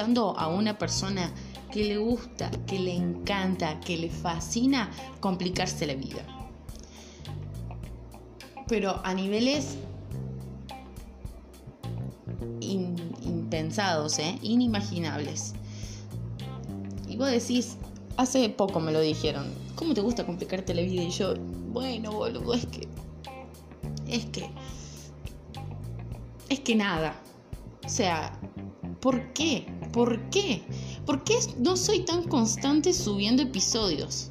a una persona que le gusta, que le encanta, que le fascina complicarse la vida. Pero a niveles impensados, ¿eh? inimaginables. Y vos decís, hace poco me lo dijeron, ¿cómo te gusta complicarte la vida? Y yo, bueno, boludo, es que... Es que... Es que nada. O sea, ¿por qué? ¿Por qué? ¿Por qué no soy tan constante subiendo episodios?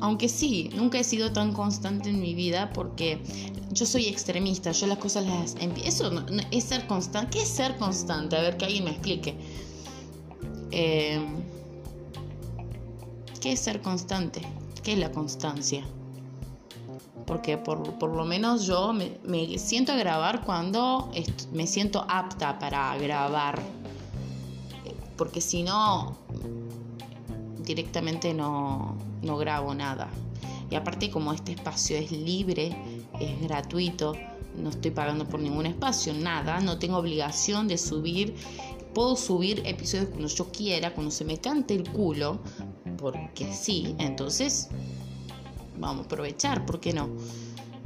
Aunque sí, nunca he sido tan constante en mi vida porque yo soy extremista, yo las cosas las empiezo. Eso es ser constante. ¿Qué es ser constante? A ver que alguien me explique. Eh, ¿Qué es ser constante? ¿Qué es la constancia? Porque por, lo menos yo me, me, siento a grabar cuando me siento apta para grabar. Porque si no, directamente no, no grabo nada. Y aparte como este espacio es libre, es gratuito, no estoy pagando por ningún espacio, nada, no tengo obligación de subir, puedo subir episodios cuando yo quiera, cuando se me cante el culo, porque sí, entonces vamos a aprovechar, ¿por qué no?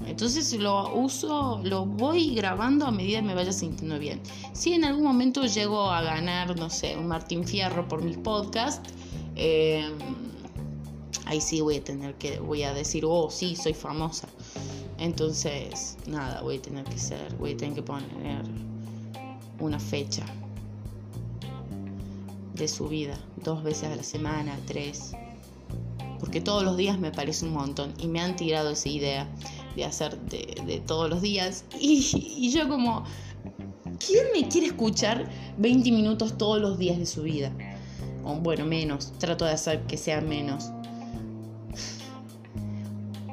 Entonces lo uso, lo voy grabando a medida que me vaya sintiendo bien. Si en algún momento llego a ganar, no sé, un Martín Fierro por mis podcasts, eh, ahí sí voy a tener que, voy a decir, oh, sí, soy famosa. Entonces, nada, voy a tener que ser, voy a tener que poner una fecha de su vida, dos veces a la semana, tres. Porque todos los días me parece un montón y me han tirado esa idea de hacer de, todos los días. Y, yo como, ¿quién me quiere escuchar 20 minutos todos los días de su vida? O bueno, menos, trato de hacer que sea menos.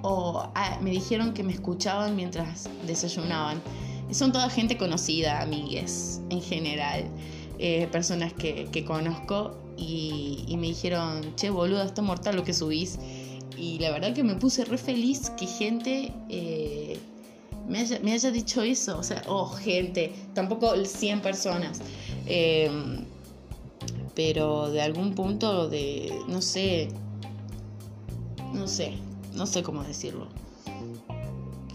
O ah, me dijeron que me escuchaban mientras desayunaban. Son toda gente conocida, amigues, en general. Eh, personas que, conozco y, me dijeron, che, boludo, está mortal lo que subís. Y la verdad que me puse re feliz que gente eh, me, haya, dicho eso. O sea, oh, gente, tampoco 100 personas. Eh, pero de algún punto de, no sé, no sé, no sé cómo decirlo.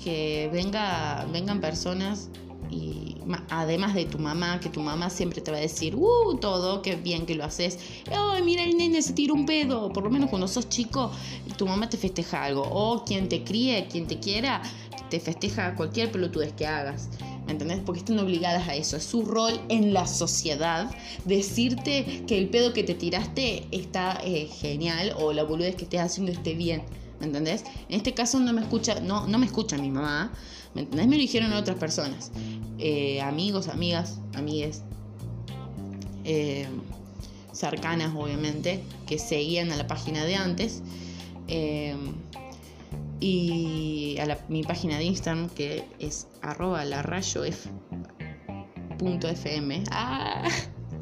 Que venga, vengan personas y además de tu mamá, que tu mamá siempre te va a decir, uh, todo, qué bien que lo haces. Ay, mira, el nene se tira un pedo. Por lo menos cuando sos chico, tu mamá te festeja algo. O quien te críe, quien te quiera, te festeja cualquier pelotudez que hagas. ¿Me entendés? Porque están obligadas a eso. Es su rol en la sociedad decirte que el pedo que te tiraste está eh, genial o la boludez que estés haciendo esté bien. ¿Me entendés? En este caso no me escucha, no, no me escucha mi mamá ¿Me entendés? Me lo dijeron otras personas. Eh, amigos, amigas, amigues. Eh, cercanas, obviamente, que seguían a la página de antes. Eh, y a mi página de Instagram, que es arroba la rayo Ah,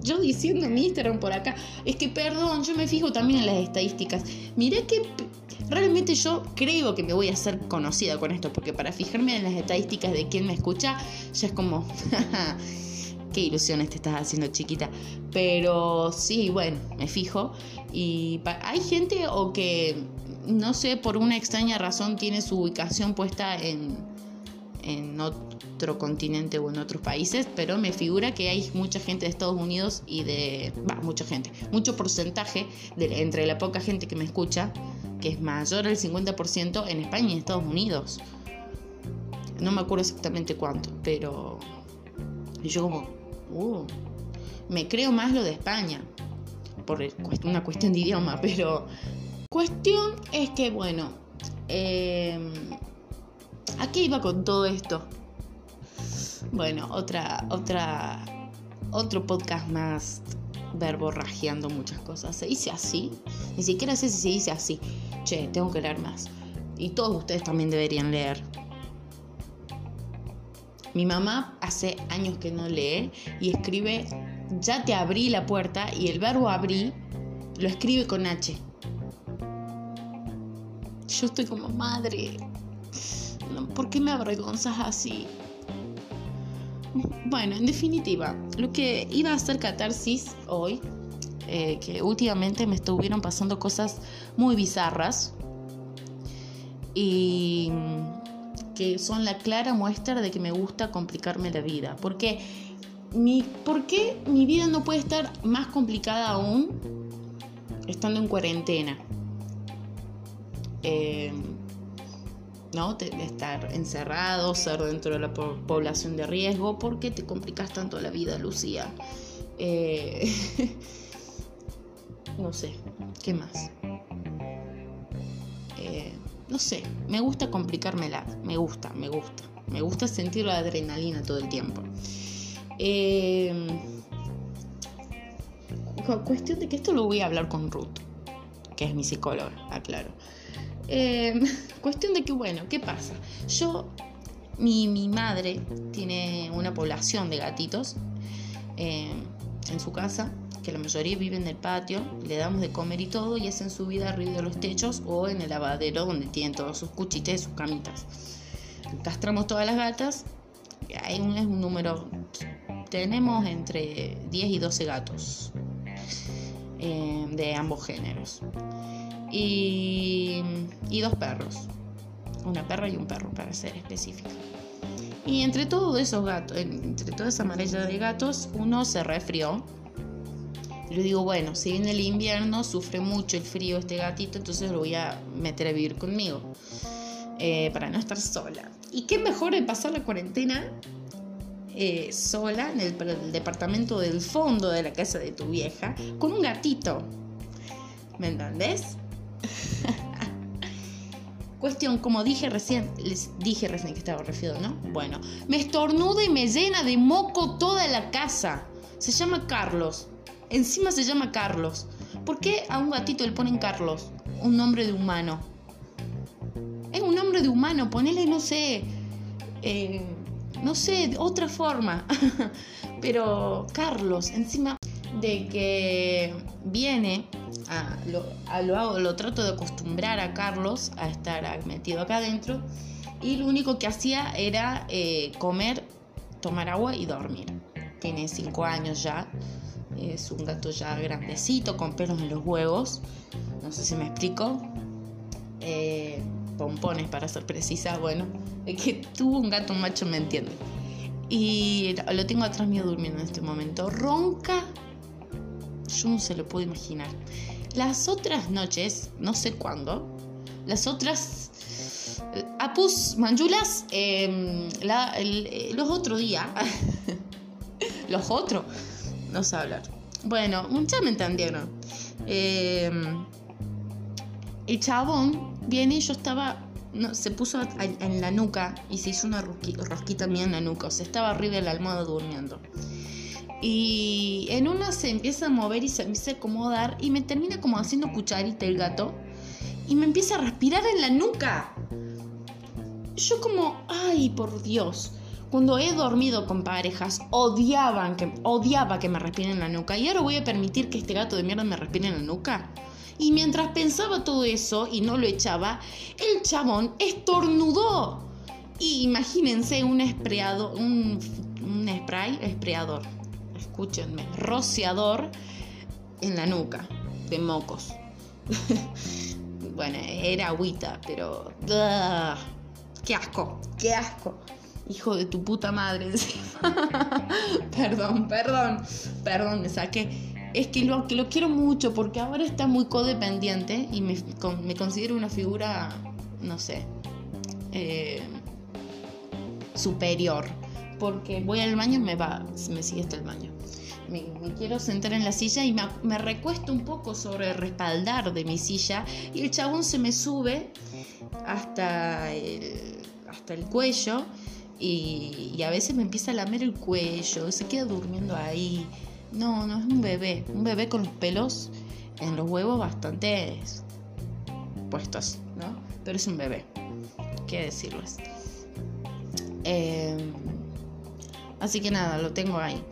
yo diciendo mi Instagram por acá. Es que perdón, yo me fijo también en las estadísticas. Mirá que realmente yo creo que me voy a hacer conocida con esto, porque para fijarme en las estadísticas de quién me escucha, ya es como, qué ilusiones te estás haciendo chiquita. Pero sí, bueno, me fijo. Y hay gente o que, no sé, por una extraña razón tiene su ubicación puesta en, en otro continente o en otros países, pero me figura que hay mucha gente de Estados Unidos y de... Va, mucha gente, mucho porcentaje entre la poca gente que me escucha que es mayor al 50% en España y Estados Unidos. No me acuerdo exactamente cuánto, pero yo como, uh, me creo más lo de España, por una cuestión de idioma, pero cuestión es que, bueno, eh, ¿a qué iba con todo esto? Bueno, otra, otra, otro podcast más verborrajeando muchas cosas. Se dice así, ni siquiera sé si se dice así che, tengo que leer más. Y todos ustedes también deberían leer. Mi mamá hace años que no lee y escribe, ya te abrí la puerta y el verbo abrí lo escribe con H. Yo estoy como madre. ¿Por qué me avergonzas así? Bueno, en definitiva, lo que iba a hacer catarsis hoy, eh, que últimamente me estuvieron pasando cosas muy bizarras y que son la clara muestra de que me gusta complicarme la vida. Porque mi, ¿Por qué mi vida no puede estar más complicada aún estando en cuarentena? Eh, ¿no? Estar encerrado, ser dentro de la población de riesgo, ¿por qué te complicas tanto la vida, Lucía? Eh, no sé, ¿qué más? Eh, no sé, me gusta complicármela, me gusta, me gusta, me gusta sentir la adrenalina todo el tiempo. Eh, cuestión de que esto lo voy a hablar con Ruth, que es mi psicóloga, aclaro. Eh, cuestión de que, bueno, ¿qué pasa? Yo, mi, madre tiene una población de gatitos eh, en su casa, que la mayoría viven en el patio, le damos de comer y todo, y hacen su vida arriba de los techos o en el lavadero donde tienen todos sus cuchites sus camitas. Castramos todas las gatas, hay un, es un número, tenemos entre 10 y 12 gatos eh, de ambos géneros y, dos perros. Una perra y un perro, para ser específico. Y entre todos esos gatos, entre toda esa maraña de gatos, uno se resfrió. Le digo, bueno, si viene el invierno, sufre mucho el frío este gatito, entonces lo voy a meter a vivir conmigo. Eh, para no estar sola. ¿Y qué mejor de pasar la cuarentena eh, sola en el, departamento del fondo de la casa de tu vieja con un gatito? ¿Me entendés? Cuestión, como dije recién, les dije recién que estaba refiado, ¿no? Bueno, me estornuda y me llena de moco toda la casa. Se llama Carlos. Encima se llama Carlos. ¿Por qué a un gatito le ponen Carlos? Un nombre de humano. Es un nombre de humano, ponele, no sé, eh, no sé, otra forma. Pero Carlos, encima de que viene a lo, lo, trato de acostumbrar a Carlos a estar metido acá adentro y lo único que hacía era eh, comer, tomar agua y dormir. Tiene 5 años ya, es un gato ya grandecito con pelos en los huevos, no sé si me explico. Eh, pompones para ser precisa, bueno, es que tuvo un gato macho me entiende. Y lo tengo atrás mío durmiendo en este momento. Ronca yo no se lo puedo imaginar. Las otras noches, no sé cuándo, las otras eh, Apus Manjulas, em, eh, los otros días, los otros, no sé hablar. Bueno, ya me entendieron. Em, el chabón viene yo estaba, no, se puso en la nuca y se hizo una rosquita mía en la nuca, o sea, estaba arriba de la almohada durmiendo. Y en una se empieza a mover y se empieza a acomodar y me termina como haciendo cucharita el gato y me empieza a respirar en la nuca. Yo como, ay, por Dios. Cuando he dormido con parejas, odiaban que, odiaba que me respiren en la nuca. Y ahora voy a permitir que este gato de mierda me respire en la nuca. Y mientras pensaba todo eso y no lo echaba, el chabón estornudó. Y imagínense un espreado, un, spray, espreador escúchenme, rociador en la nuca de mocos. bueno, era agüita, pero... ¡Qué asco! ¡Qué asco! Hijo de tu puta madre. perdón, perdón, perdón, me saqué. Es que lo, que lo quiero mucho porque ahora está muy codependiente y me, me considero una figura, no sé, eh, superior. Porque voy al baño y me va, me sigue hasta el baño me, quiero sentar en la silla y me, recuesto un poco sobre el respaldar de mi silla y el chabón se me sube hasta el, hasta el cuello y, a veces me empieza a lamer el cuello, se queda durmiendo ahí. No, no es un bebé, un bebé con los pelos en los huevos bastante puestos, ¿no? Pero es un bebé, qué decirles. Eh, así que nada, lo tengo ahí.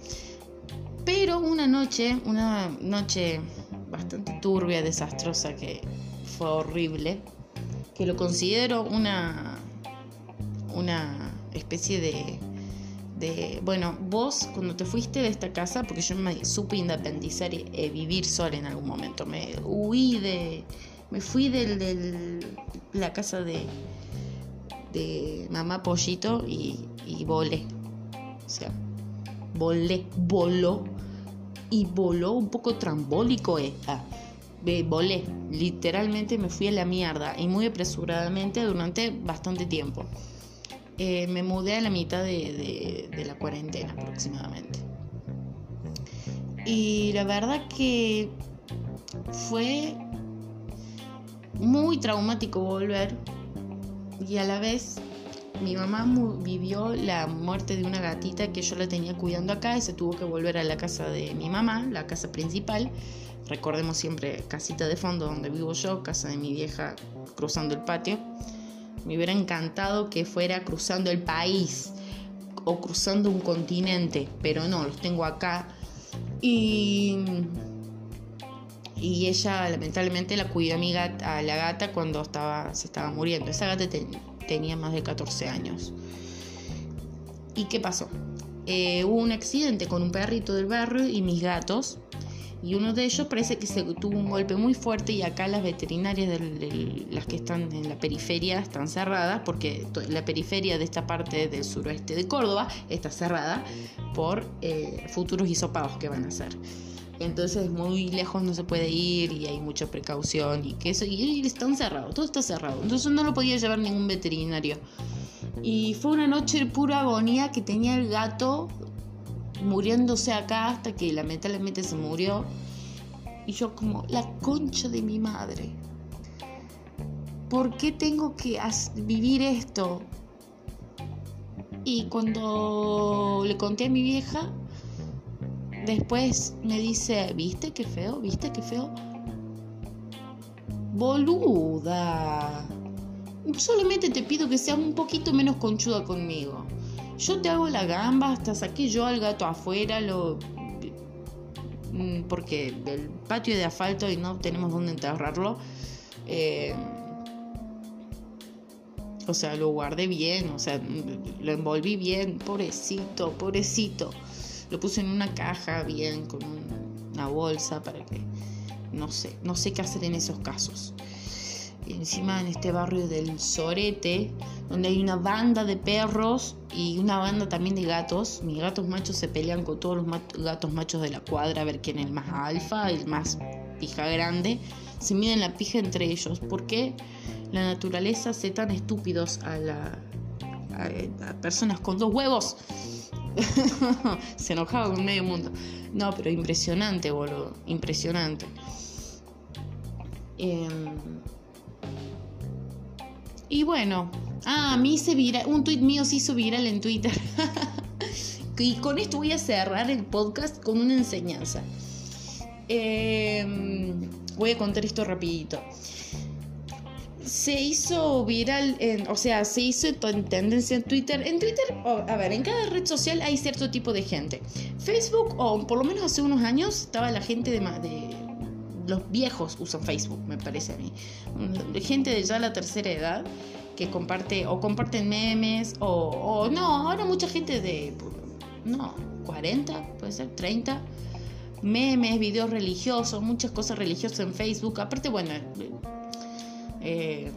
Pero una noche, una noche bastante turbia, desastrosa, que fue horrible, que lo considero una, una especie de, de, bueno, vos cuando te fuiste de esta casa, porque yo me supe independizar y eh, vivir sola en algún momento, me huí de, me fui de la casa de, de mamá Pollito y, y volé, o sea, volé, voló y voló un poco trambólico esta. Volé, literalmente me fui a la mierda y muy apresuradamente durante bastante tiempo. Eh, me mudé a la mitad de, la cuarentena aproximadamente. Y la verdad que fue muy traumático volver y a la vez mi mamá vivió la muerte de una gatita que yo la tenía cuidando acá y se tuvo que volver a la casa de mi mamá, la casa principal. Recordemos siempre casita de fondo donde vivo yo, casa de mi vieja cruzando el patio. Me hubiera encantado que fuera cruzando el país o cruzando un continente, pero no, los tengo acá. Y, y ella lamentablemente la cuidó a, mi gata, a la gata cuando estaba, se estaba muriendo. Esa gata tenía más de 14 años. ¿Y qué pasó? Eh, hubo un accidente con un perrito del barrio y mis gatos y uno de ellos parece que se tuvo un golpe muy fuerte y acá las veterinarias las que están en la periferia están cerradas porque la periferia de esta parte del suroeste de Córdoba está cerrada por eh, futuros hisopados que van a hacer. Entonces muy lejos no se puede ir y hay mucha precaución y que eso y están cerrados, todo está cerrado. Entonces no lo podía llevar ningún veterinario. Y fue una noche de pura agonía que tenía el gato muriéndose acá hasta que lamentablemente se murió. Y yo como, la concha de mi madre. ¿Por qué tengo que vivir esto? Y cuando le conté a mi vieja, después me dice, ¿viste qué feo? ¿Viste qué feo? Boluda. Solamente te pido que seas un poquito menos conchuda conmigo. Yo te hago la gamba, hasta saqué yo al gato afuera, lo mm, porque del patio de asfalto y no tenemos dónde enterrarlo. Eh, o sea, lo guardé bien, o sea, lo envolví bien, pobrecito, pobrecito. Lo puse en una caja bien, con una bolsa para que, no sé, no sé qué hacer en esos casos. Encima en este barrio del Sorete, donde hay una banda de perros y una banda también de gatos. Mis gatos machos se pelean con todos los gatos machos de la cuadra a ver quién es el más alfa, el más pija grande. Se miden la pija entre ellos. ¿Por qué la naturaleza hace tan estúpidos a, la, a, personas con dos huevos? se enojaba con medio mundo. No, pero impresionante, boludo. Impresionante. Eh, y bueno, ah, mí se viral, un tweet mío se hizo viral en Twitter. y con esto voy a cerrar el podcast con una enseñanza. Em, voy a contar esto rapidito. Se hizo viral, o sea, se hizo en tendencia en Twitter. En Twitter, a ver, en cada red social hay cierto tipo de gente. Facebook, o por lo menos hace unos años, estaba la gente de, de los viejos usan Facebook, me parece a mí. Gente de ya la tercera edad que comparte o comparten memes o, no, ahora mucha gente de, no, 40, puede ser 30, memes, videos religiosos, muchas cosas religiosas en Facebook. Aparte, bueno, eh,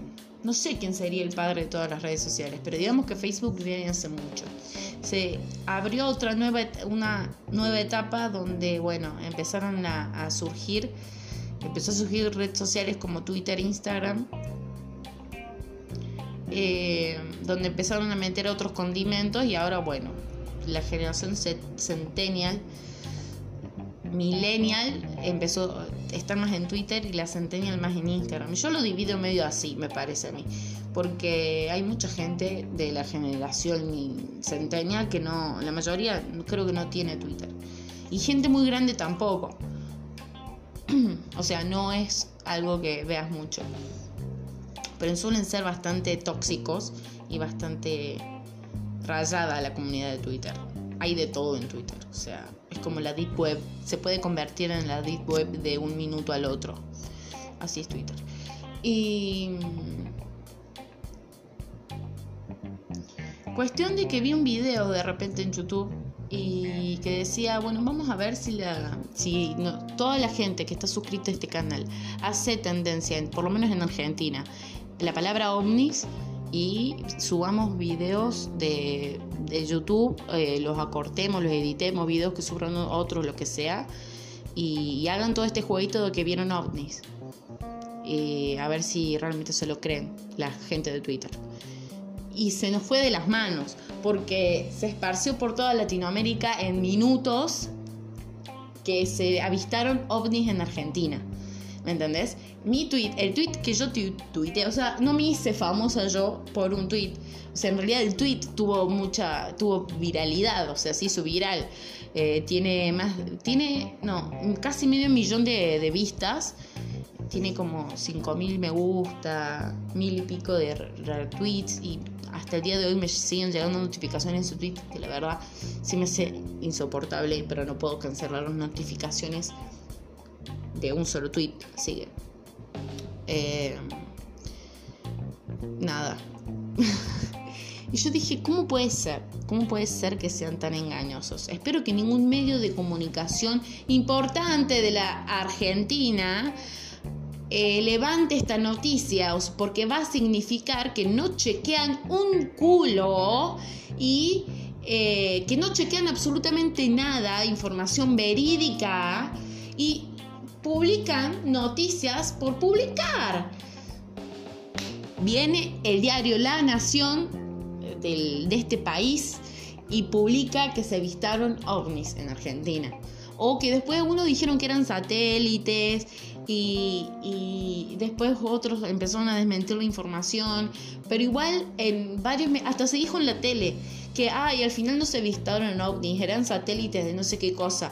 no sé quién sería el padre de todas las redes sociales, pero digamos que Facebook viene hace mucho. Se abrió otra nueva, una nueva etapa donde, bueno, empezaron a surgir empezó a surgir redes sociales como Twitter, Instagram, eh, donde empezaron a meter otros condimentos y ahora, bueno, la generación centennial, millennial, empezó a estar más en Twitter y la centennial más en Instagram. Yo lo divido medio así, me parece a mí, porque hay mucha gente de la generación centennial que no, la mayoría creo que no tiene Twitter. Y gente muy grande tampoco. o sea, no es algo que veas mucho. Pero suelen ser bastante tóxicos y bastante rayada la comunidad de Twitter. Hay de todo en Twitter. O sea, es como la Deep Web. Se puede convertir en la Deep Web de un minuto al otro. Así es Twitter. Y cuestión de que vi un video de repente en YouTube y que decía, bueno, vamos a ver si, la, si toda la gente que está suscrita a este canal hace tendencia, por lo menos en Argentina, la palabra ovnis y subamos videos de, YouTube, eh, los acortemos, los editemos, videos que suban otros, lo que sea, y, hagan todo este jueguito de que vieron ovnis. A ver si realmente se lo creen la gente de Twitter. Y se nos fue de las manos, porque se esparció por toda Latinoamérica en minutos que se avistaron ovnis en Argentina. ¿Me entendés? Mi tweet, el tweet que yo tuiteé, o sea, no me hice famosa yo por un tweet. O sea, en realidad el tweet tuvo mucha, tuvo viralidad, o sea, se hizo viral. Eh, tiene más, tiene, no, casi medio millón de vistas. Tiene como 5.000 me gusta, mil y pico de retweets y hasta el día de hoy me siguen llegando notificaciones en su tweet que la verdad sí me hace insoportable, pero no puedo cancelar las notificaciones de un solo tweet. Sigue. Eh, nada. y yo dije, ¿cómo puede ser? ¿Cómo puede ser que sean tan engañosos? Espero que ningún medio de comunicación importante de la Argentina eh, levante esta noticia, porque va a significar que no chequean un culo y eh, que no chequean absolutamente nada, información verídica y publican noticias por publicar. Viene el diario La Nación de este país y publica que se avistaron ovnis en Argentina. O que después uno dijeron que eran satélites y, y, después otros empezaron a desmentir la información. Pero igual en varios, hasta se dijo en la tele que, ay, al final no se avistaron ovnis, eran satélites de no sé qué cosa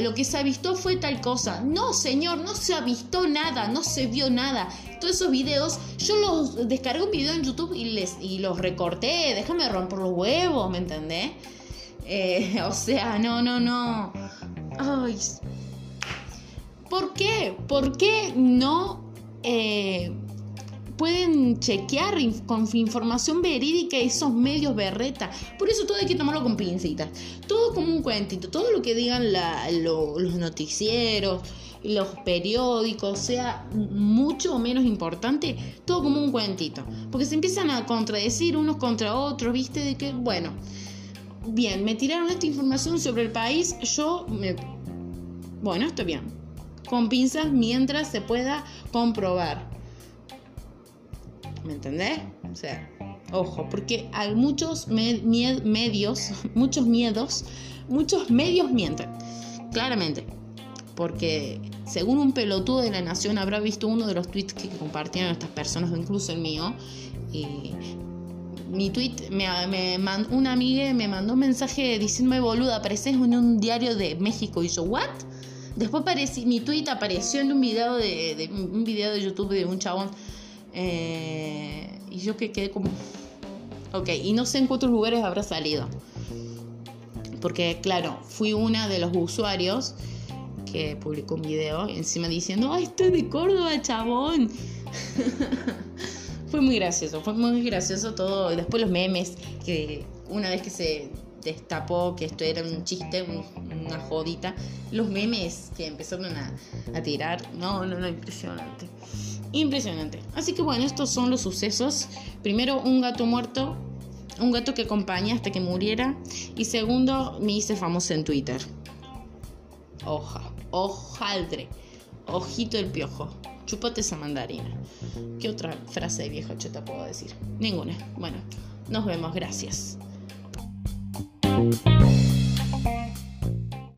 lo que se avistó fue tal cosa. No, señor, no se avistó nada, no se vio nada. Todos esos videos, yo los descargué un video en YouTube y, les, y los recorté. Déjame romper los huevos, ¿me entendés? Eh, o sea, no, no, no. Ay. ¿Por qué? ¿Por qué no eh, pueden chequear con información verídica esos medios berreta. Por eso todo hay que tomarlo con pincitas. Todo como un cuentito. Todo lo que digan los noticieros, los periódicos, sea mucho o menos importante, todo como un cuentito. Porque se empiezan a contradecir unos contra otros, ¿viste? De que, bueno, bien, me tiraron esta información sobre el país, yo me... Bueno, está bien. Con pinzas mientras se pueda comprobar. ¿Me entendés? O sea, ojo, porque hay muchos medios, muchos miedos, muchos medios mienten. Claramente. Porque según un pelotudo de la nación habrá visto uno de los tweets que compartieron estas personas, incluso el mío. Y mi tweet, me, una amiga me mandó un mensaje diciéndome, boluda, apareces en un diario de México. Y yo, ¿what? Después aparecí, mi tweet apareció en un video de, un video de YouTube de un chabón eh, y yo que quedé como... Ok, y no sé en cuántos lugares habrá salido. Porque claro, fui una de los usuarios que publicó un video encima diciendo, ¡ay, estoy de Córdoba, chabón! fue muy gracioso, fue muy gracioso todo. Después los memes, que una vez que se destapó que esto era un chiste, una jodita, los memes que empezaron a, a tirar, no, no, no, impresionante. Impresionante. Así que bueno, estos son los sucesos. Primero, un gato muerto, un gato que acompaña hasta que muriera. Y segundo, me hice famoso en Twitter. Hoja, hojaldre, ojito el piojo, chupate esa mandarina. ¿Qué otra frase de viejo chota puedo decir? Ninguna. Bueno, nos vemos, gracias. Thank you.